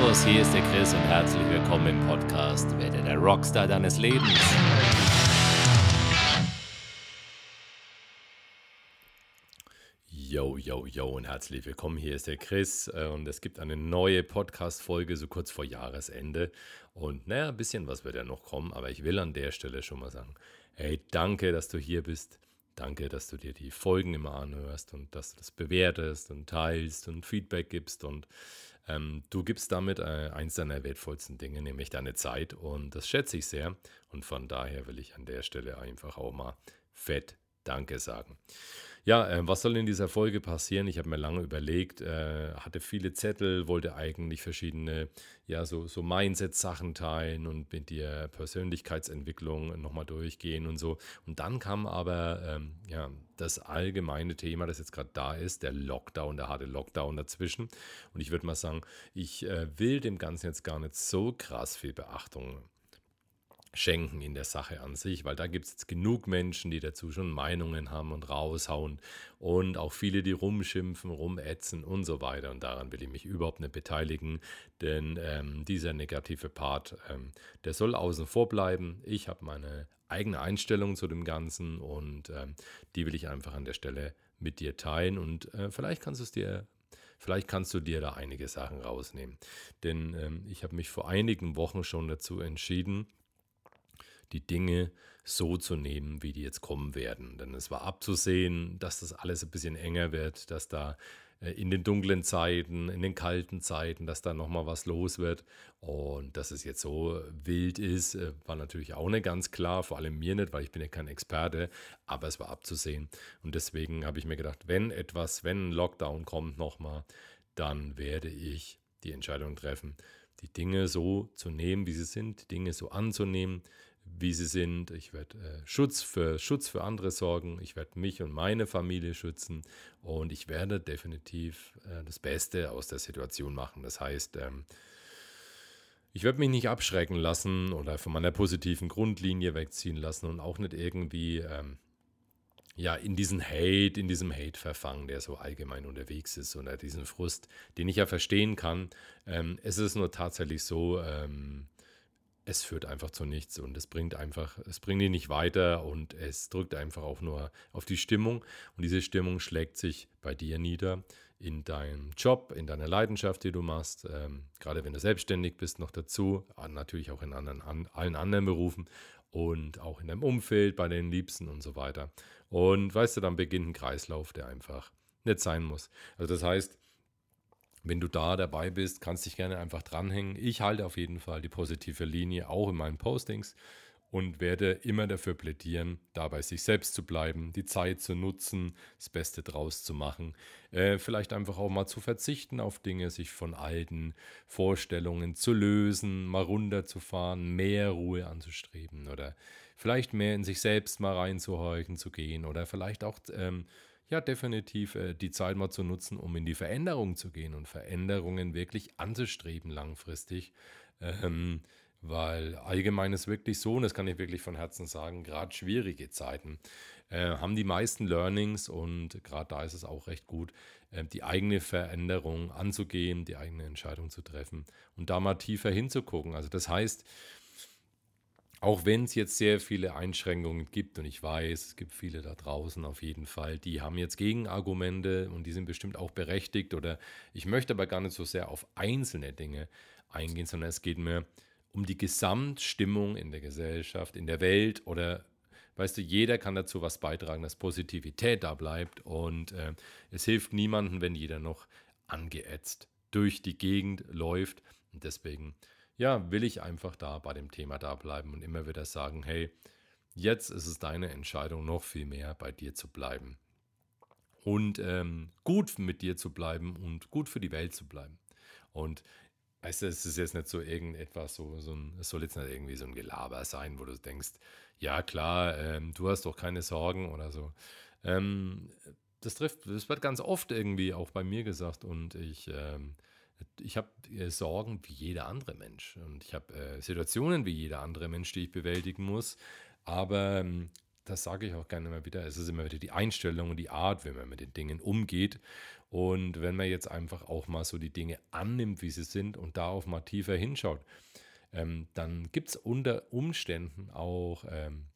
Servus, hier ist der Chris und herzlich willkommen im Podcast Werde der Rockstar deines Lebens. Yo, yo, yo und herzlich willkommen. Hier ist der Chris äh, und es gibt eine neue Podcast-Folge so kurz vor Jahresende. Und naja, ein bisschen was wird ja noch kommen, aber ich will an der Stelle schon mal sagen: Hey, danke, dass du hier bist. Danke, dass du dir die Folgen immer anhörst und dass du das bewertest und teilst und Feedback gibst und ähm, du gibst damit äh, eins deiner wertvollsten Dinge, nämlich deine Zeit. Und das schätze ich sehr. Und von daher will ich an der Stelle einfach auch mal fett Danke sagen. Ja, äh, was soll in dieser Folge passieren? Ich habe mir lange überlegt, äh, hatte viele Zettel, wollte eigentlich verschiedene, ja, so, so Mindset-Sachen teilen und mit der Persönlichkeitsentwicklung nochmal durchgehen und so. Und dann kam aber, ähm, ja, das allgemeine Thema, das jetzt gerade da ist, der Lockdown, der harte Lockdown dazwischen. Und ich würde mal sagen, ich äh, will dem Ganzen jetzt gar nicht so krass viel Beachtung schenken in der Sache an sich, weil da gibt es jetzt genug Menschen, die dazu schon Meinungen haben und raushauen und auch viele, die rumschimpfen, rumätzen und so weiter. Und daran will ich mich überhaupt nicht beteiligen, denn ähm, dieser negative Part, ähm, der soll außen vor bleiben. Ich habe meine eigene Einstellung zu dem Ganzen und ähm, die will ich einfach an der Stelle mit dir teilen und äh, vielleicht kannst du es dir Vielleicht kannst du dir da einige Sachen rausnehmen. Denn ähm, ich habe mich vor einigen Wochen schon dazu entschieden, die Dinge so zu nehmen, wie die jetzt kommen werden. Denn es war abzusehen, dass das alles ein bisschen enger wird, dass da äh, in den dunklen Zeiten, in den kalten Zeiten, dass da nochmal was los wird. Und dass es jetzt so wild ist, äh, war natürlich auch nicht ganz klar, vor allem mir nicht, weil ich bin ja kein Experte, aber es war abzusehen. Und deswegen habe ich mir gedacht, wenn etwas, wenn ein Lockdown kommt nochmal, dann werde ich die Entscheidung treffen, die Dinge so zu nehmen, wie sie sind, die Dinge so anzunehmen, wie sie sind. Ich werde äh, Schutz, für, Schutz für andere sorgen. Ich werde mich und meine Familie schützen. Und ich werde definitiv äh, das Beste aus der Situation machen. Das heißt, ähm, ich werde mich nicht abschrecken lassen oder von meiner positiven Grundlinie wegziehen lassen und auch nicht irgendwie ähm, ja, in diesen Hate, in diesem Hate verfangen, der so allgemein unterwegs ist oder diesen Frust, den ich ja verstehen kann. Ähm, es ist nur tatsächlich so, ähm, es führt einfach zu nichts und es bringt einfach, es bringt ihn nicht weiter und es drückt einfach auch nur auf die Stimmung und diese Stimmung schlägt sich bei dir nieder in deinem Job, in deiner Leidenschaft, die du machst, ähm, gerade wenn du selbstständig bist, noch dazu, natürlich auch in anderen, an, allen anderen Berufen und auch in deinem Umfeld, bei den Liebsten und so weiter. Und weißt du, dann beginnt ein Kreislauf, der einfach nicht sein muss. Also das heißt, wenn du da dabei bist, kannst dich gerne einfach dranhängen. Ich halte auf jeden Fall die positive Linie, auch in meinen Postings und werde immer dafür plädieren, dabei sich selbst zu bleiben, die Zeit zu nutzen, das Beste draus zu machen, äh, vielleicht einfach auch mal zu verzichten auf Dinge, sich von alten Vorstellungen zu lösen, mal runterzufahren, mehr Ruhe anzustreben oder vielleicht mehr in sich selbst mal reinzuhorchen zu gehen oder vielleicht auch ähm, ja, definitiv äh, die Zeit mal zu nutzen, um in die Veränderung zu gehen und Veränderungen wirklich anzustreben langfristig. Ähm, weil allgemein ist wirklich so, und das kann ich wirklich von Herzen sagen, gerade schwierige Zeiten äh, haben die meisten Learnings und gerade da ist es auch recht gut, äh, die eigene Veränderung anzugehen, die eigene Entscheidung zu treffen und da mal tiefer hinzugucken. Also das heißt, auch wenn es jetzt sehr viele Einschränkungen gibt und ich weiß, es gibt viele da draußen auf jeden Fall, die haben jetzt Gegenargumente und die sind bestimmt auch berechtigt oder ich möchte aber gar nicht so sehr auf einzelne Dinge eingehen, sondern es geht mir um die Gesamtstimmung in der Gesellschaft, in der Welt oder weißt du, jeder kann dazu was beitragen, dass Positivität da bleibt und äh, es hilft niemandem, wenn jeder noch angeätzt durch die Gegend läuft. Und deswegen ja, will ich einfach da bei dem Thema da bleiben und immer wieder sagen, hey, jetzt ist es deine Entscheidung, noch viel mehr bei dir zu bleiben. Und ähm, gut mit dir zu bleiben und gut für die Welt zu bleiben. Und weißt du, es ist jetzt nicht so irgendetwas, so, so ein, es soll jetzt nicht irgendwie so ein Gelaber sein, wo du denkst, ja klar, ähm, du hast doch keine Sorgen oder so. Ähm, das trifft, das wird ganz oft irgendwie auch bei mir gesagt und ich ähm, ich habe äh, Sorgen wie jeder andere Mensch und ich habe äh, Situationen wie jeder andere Mensch, die ich bewältigen muss. Aber ähm, das sage ich auch gerne immer wieder, es ist immer wieder die Einstellung und die Art, wie man mit den Dingen umgeht. Und wenn man jetzt einfach auch mal so die Dinge annimmt, wie sie sind und da auch mal tiefer hinschaut, ähm, dann gibt es unter Umständen auch, ähm,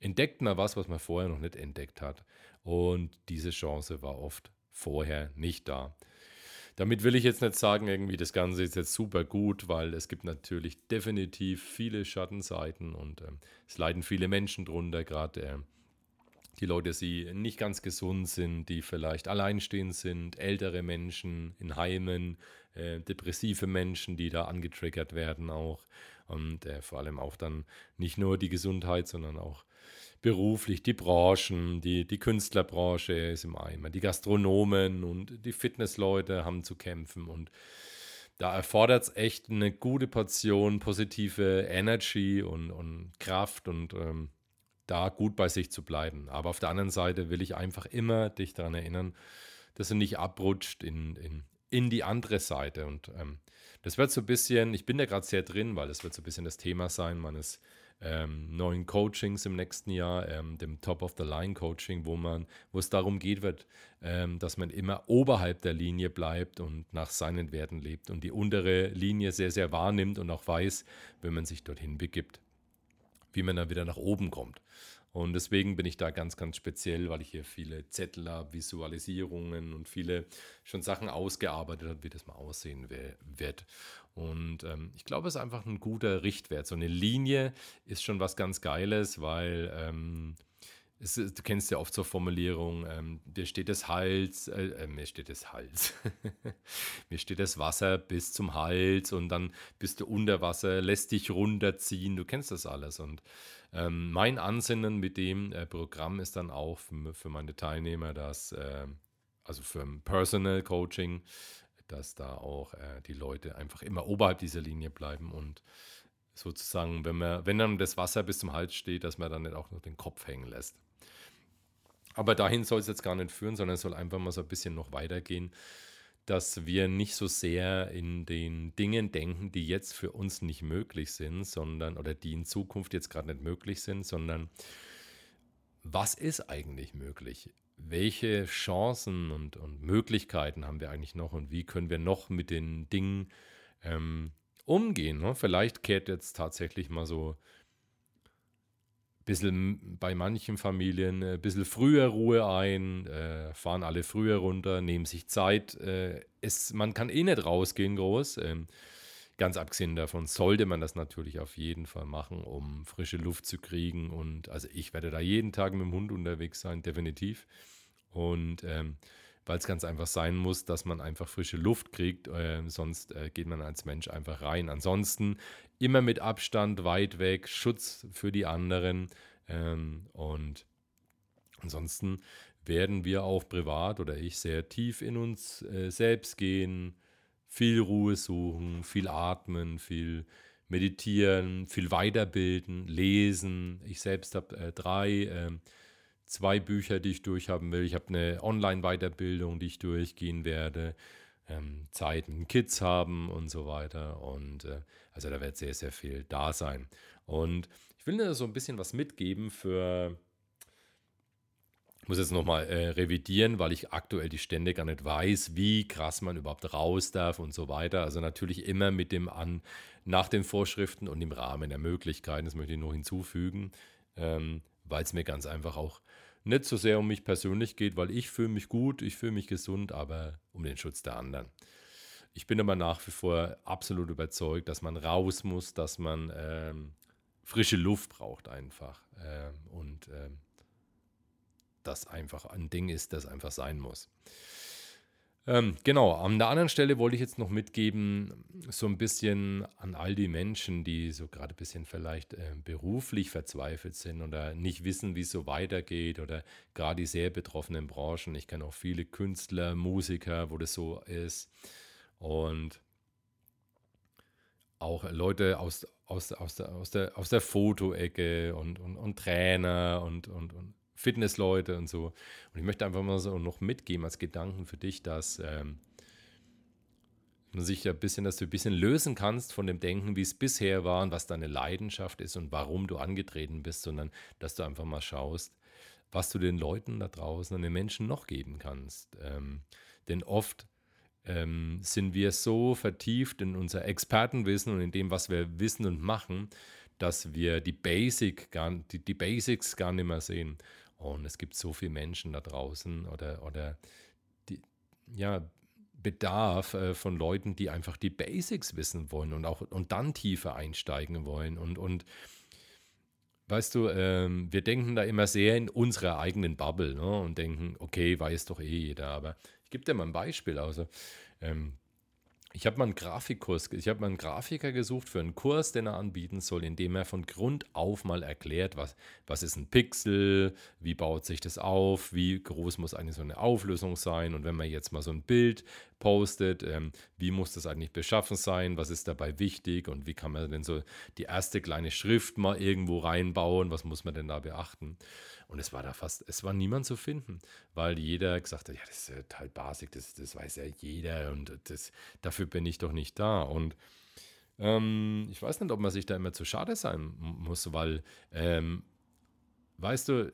entdeckt man was, was man vorher noch nicht entdeckt hat. Und diese Chance war oft vorher nicht da. Damit will ich jetzt nicht sagen, irgendwie das Ganze ist jetzt super gut, weil es gibt natürlich definitiv viele Schattenseiten und ähm, es leiden viele Menschen drunter, gerade äh, die Leute, die nicht ganz gesund sind, die vielleicht alleinstehend sind, ältere Menschen in Heimen, äh, depressive Menschen, die da angetriggert werden auch und äh, vor allem auch dann nicht nur die Gesundheit, sondern auch beruflich, die Branchen, die, die Künstlerbranche ist im Eimer, die Gastronomen und die Fitnessleute haben zu kämpfen und da erfordert es echt eine gute Portion positive Energy und, und Kraft und ähm, da gut bei sich zu bleiben. Aber auf der anderen Seite will ich einfach immer dich daran erinnern, dass du nicht abrutscht in, in, in die andere Seite. Und ähm, das wird so ein bisschen, ich bin da gerade sehr drin, weil das wird so ein bisschen das Thema sein meines ähm, neuen Coachings im nächsten Jahr, ähm, dem Top-of-the-Line-Coaching, wo man, wo es darum geht wird, ähm, dass man immer oberhalb der Linie bleibt und nach seinen Werten lebt und die untere Linie sehr, sehr wahrnimmt und auch weiß, wenn man sich dorthin begibt, wie man dann wieder nach oben kommt. Und deswegen bin ich da ganz, ganz speziell, weil ich hier viele Zettel habe, Visualisierungen und viele schon Sachen ausgearbeitet habe, wie das mal aussehen wird. Und ähm, ich glaube, es ist einfach ein guter Richtwert. So eine Linie ist schon was ganz Geiles, weil ähm, es, du kennst ja oft so Formulierung, ähm, dir steht das Hals, äh, äh, mir steht das Hals, mir steht das Wasser bis zum Hals und dann bist du unter Wasser, lässt dich runterziehen, du kennst das alles. Und ähm, mein Ansinnen mit dem äh, Programm ist dann auch für, für meine Teilnehmer, dass, äh, also für ein Personal Coaching, dass da auch äh, die Leute einfach immer oberhalb dieser Linie bleiben und sozusagen, wenn man, wenn dann das Wasser bis zum Hals steht, dass man dann nicht auch noch den Kopf hängen lässt. Aber dahin soll es jetzt gar nicht führen, sondern es soll einfach mal so ein bisschen noch weitergehen, dass wir nicht so sehr in den Dingen denken, die jetzt für uns nicht möglich sind, sondern oder die in Zukunft jetzt gerade nicht möglich sind, sondern was ist eigentlich möglich? welche Chancen und, und Möglichkeiten haben wir eigentlich noch und wie können wir noch mit den Dingen ähm, umgehen? Ne? Vielleicht kehrt jetzt tatsächlich mal so bisschen bei manchen Familien ein bisschen früher Ruhe ein, äh, fahren alle früher runter, nehmen sich Zeit. Äh, es, man kann eh nicht rausgehen groß. Ähm, Ganz abgesehen davon sollte man das natürlich auf jeden Fall machen, um frische Luft zu kriegen. Und also ich werde da jeden Tag mit dem Hund unterwegs sein, definitiv. Und ähm, weil es ganz einfach sein muss, dass man einfach frische Luft kriegt, äh, sonst äh, geht man als Mensch einfach rein. Ansonsten immer mit Abstand, weit weg, Schutz für die anderen. Ähm, und ansonsten werden wir auch privat oder ich sehr tief in uns äh, selbst gehen, viel Ruhe suchen, viel atmen, viel meditieren, viel weiterbilden, lesen. Ich selbst habe äh, drei, äh, zwei Bücher, die ich durchhaben will. Ich habe eine Online-Weiterbildung, die ich durchgehen werde. Ähm, Zeit mit Kids haben und so weiter. Und äh, also da wird sehr, sehr viel da sein. Und ich will dir so ein bisschen was mitgeben für muss jetzt nochmal äh, revidieren, weil ich aktuell die Stände gar nicht weiß, wie krass man überhaupt raus darf und so weiter. Also natürlich immer mit dem an, nach den Vorschriften und im Rahmen der Möglichkeiten, das möchte ich noch hinzufügen, ähm, weil es mir ganz einfach auch nicht so sehr um mich persönlich geht, weil ich fühle mich gut, ich fühle mich gesund, aber um den Schutz der anderen. Ich bin aber nach wie vor absolut überzeugt, dass man raus muss, dass man ähm, frische Luft braucht einfach. Ähm, und ähm, das einfach ein Ding ist, das einfach sein muss. Ähm, genau, an der anderen Stelle wollte ich jetzt noch mitgeben, so ein bisschen an all die Menschen, die so gerade ein bisschen vielleicht äh, beruflich verzweifelt sind oder nicht wissen, wie es so weitergeht oder gerade die sehr betroffenen Branchen. Ich kenne auch viele Künstler, Musiker, wo das so ist. Und auch Leute aus, aus, aus, der, aus, der, aus der Fotoecke und, und, und Trainer und, und, und Fitnessleute und so. Und ich möchte einfach mal so noch mitgeben als Gedanken für dich, dass ähm, Und sich ein bisschen, dass du ein bisschen lösen kannst von dem Denken, wie es bisher war und was deine Leidenschaft ist und warum du angetreten bist, sondern dass du einfach mal schaust, was du den Leuten da draußen und den Menschen noch geben kannst. Ähm, denn oft ähm, sind wir so vertieft in unser Expertenwissen und in dem, was wir wissen und machen, dass wir die, Basic gar, die, die Basics gar nicht mehr sehen. Und es gibt so viele Menschen da draußen oder, oder die, ja, Bedarf äh, von Leuten, die einfach die Basics wissen wollen und auch und dann tiefer einsteigen wollen. Und, und weißt du, ähm, wir denken da immer sehr in unserer eigenen Bubble ne? und denken, okay, weiß doch eh jeder. Aber ich gebe dir mal ein Beispiel. Also, ähm, ich habe mal einen Grafikkurs, ich habe mal einen Grafiker gesucht für einen Kurs, den er anbieten soll, in dem er von Grund auf mal erklärt, was, was ist ein Pixel, wie baut sich das auf, wie groß muss eigentlich so eine Auflösung sein und wenn man jetzt mal so ein Bild postet, ähm, wie muss das eigentlich beschaffen sein, was ist dabei wichtig und wie kann man denn so die erste kleine Schrift mal irgendwo reinbauen, was muss man denn da beachten. Und es war da fast, es war niemand zu finden, weil jeder gesagt hat, ja, das ist total basic, das, das weiß ja jeder und das, dafür bin ich doch nicht da. Und ähm, ich weiß nicht, ob man sich da immer zu schade sein muss, weil, ähm, weißt du,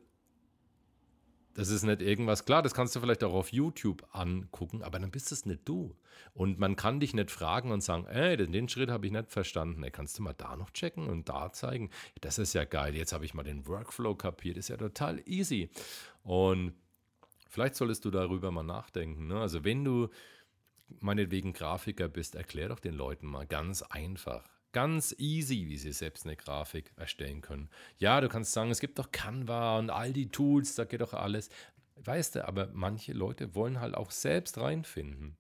das ist nicht irgendwas, klar, das kannst du vielleicht auch auf YouTube angucken, aber dann bist es nicht du. Und man kann dich nicht fragen und sagen, ey, den Schritt habe ich nicht verstanden. Ey, kannst du mal da noch checken und da zeigen? Das ist ja geil. Jetzt habe ich mal den Workflow kapiert. Ist ja total easy. Und vielleicht solltest du darüber mal nachdenken. Ne? Also wenn du meinetwegen Grafiker bist, erklär doch den Leuten mal ganz einfach ganz easy, wie sie selbst eine Grafik erstellen können. Ja, du kannst sagen, es gibt doch Canva und all die Tools, da geht doch alles. Weißt du, aber manche Leute wollen halt auch selbst reinfinden.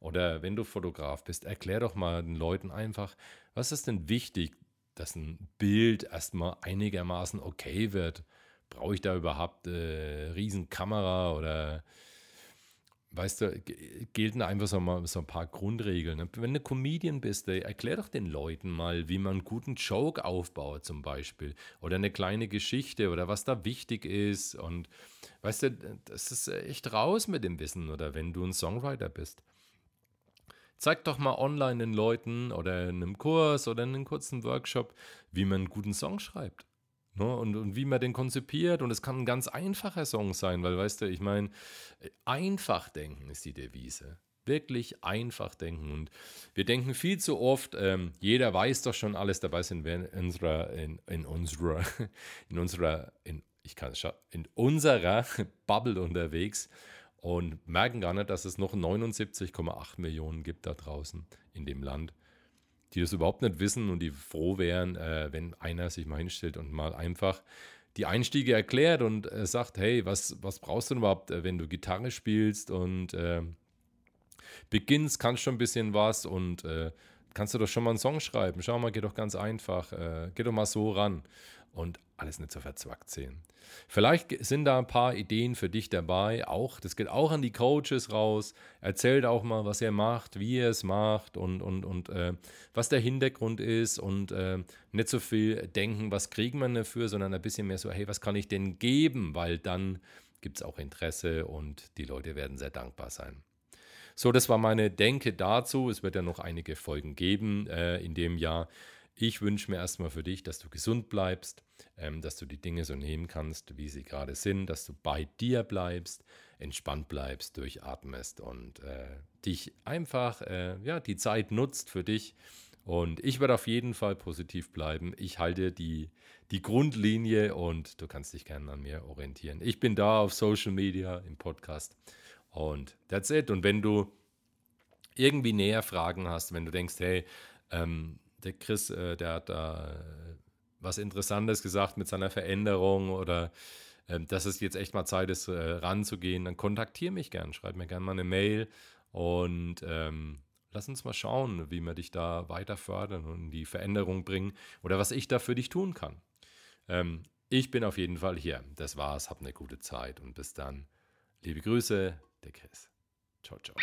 Oder wenn du Fotograf bist, erklär doch mal den Leuten einfach, was ist denn wichtig, dass ein Bild erstmal einigermaßen okay wird. Brauche ich da überhaupt eine äh, Riesenkamera oder weißt du, gelten einfach so, mal, so ein paar Grundregeln. Wenn du Comedian bist, erklär doch den Leuten mal, wie man einen guten Joke aufbaut zum Beispiel. Oder eine kleine Geschichte oder was da wichtig ist. Und weißt du, das ist echt raus mit dem Wissen. Oder wenn du ein Songwriter bist. Zeig doch mal online den Leuten oder in einem Kurs oder in einem kurzen Workshop, wie man einen guten Song schreibt. Ne? Und, und wie man den konzipiert. Und es kann ein ganz einfacher Song sein, weil, weißt du, ich meine, einfach denken ist die Devise. Wirklich einfach denken. Und wir denken viel zu oft, ähm, jeder weiß doch schon alles, dabei sind wir in unserer, in, in unserer, in unserer, in, ich kann es in unserer Bubble unterwegs und merken gar nicht, dass es noch 79,8 Millionen gibt da draußen in dem Land die das überhaupt nicht wissen und die froh wären, äh, wenn einer sich mal hinstellt und mal einfach die Einstiege erklärt und äh, sagt, hey, was, was brauchst du denn überhaupt, äh, wenn du Gitarre spielst und äh, beginnst, kannst schon ein bisschen was und äh, kannst du doch schon mal einen Song schreiben. Schau mal, geht doch ganz einfach, äh, geh doch mal so ran und alles nicht so verzwackt sehen. Vielleicht sind da ein paar Ideen für dich dabei. Auch, das geht auch an die Coaches raus. Erzählt auch mal, was ihr macht, wie ihr es macht und, und, und äh, was der Hintergrund ist und äh, nicht so viel denken, was kriegt man dafür, sondern ein bisschen mehr so, hey, was kann ich denn geben? Weil dann gibt es auch Interesse und die Leute werden sehr dankbar sein. So, das war meine Denke dazu. Es wird ja noch einige Folgen geben äh, in dem Jahr. Ich wünsche mir erstmal für dich, dass du gesund bleibst, ähm, dass du die Dinge so nehmen kannst, wie sie gerade sind, dass du bei dir bleibst, entspannt bleibst, durchatmest und äh, dich einfach, äh, ja, die Zeit nutzt für dich. Und ich werde auf jeden Fall positiv bleiben. Ich halte die, die Grundlinie und du kannst dich gerne an mir orientieren. Ich bin da auf Social Media, im Podcast und that's it. Und wenn du irgendwie näher Fragen hast, wenn du denkst, hey, ähm, der Chris, äh, der hat da äh, was Interessantes gesagt mit seiner Veränderung oder äh, dass es jetzt echt mal Zeit ist, äh, ranzugehen, dann kontaktiere mich gern, schreib mir gerne mal eine Mail und ähm, lass uns mal schauen, wie wir dich da weiter fördern und die Veränderung bringen oder was ich da für dich tun kann. Ähm, ich bin auf jeden Fall hier. Das war's. Hab eine gute Zeit und bis dann. Liebe Grüße, der Chris. Ciao, ciao.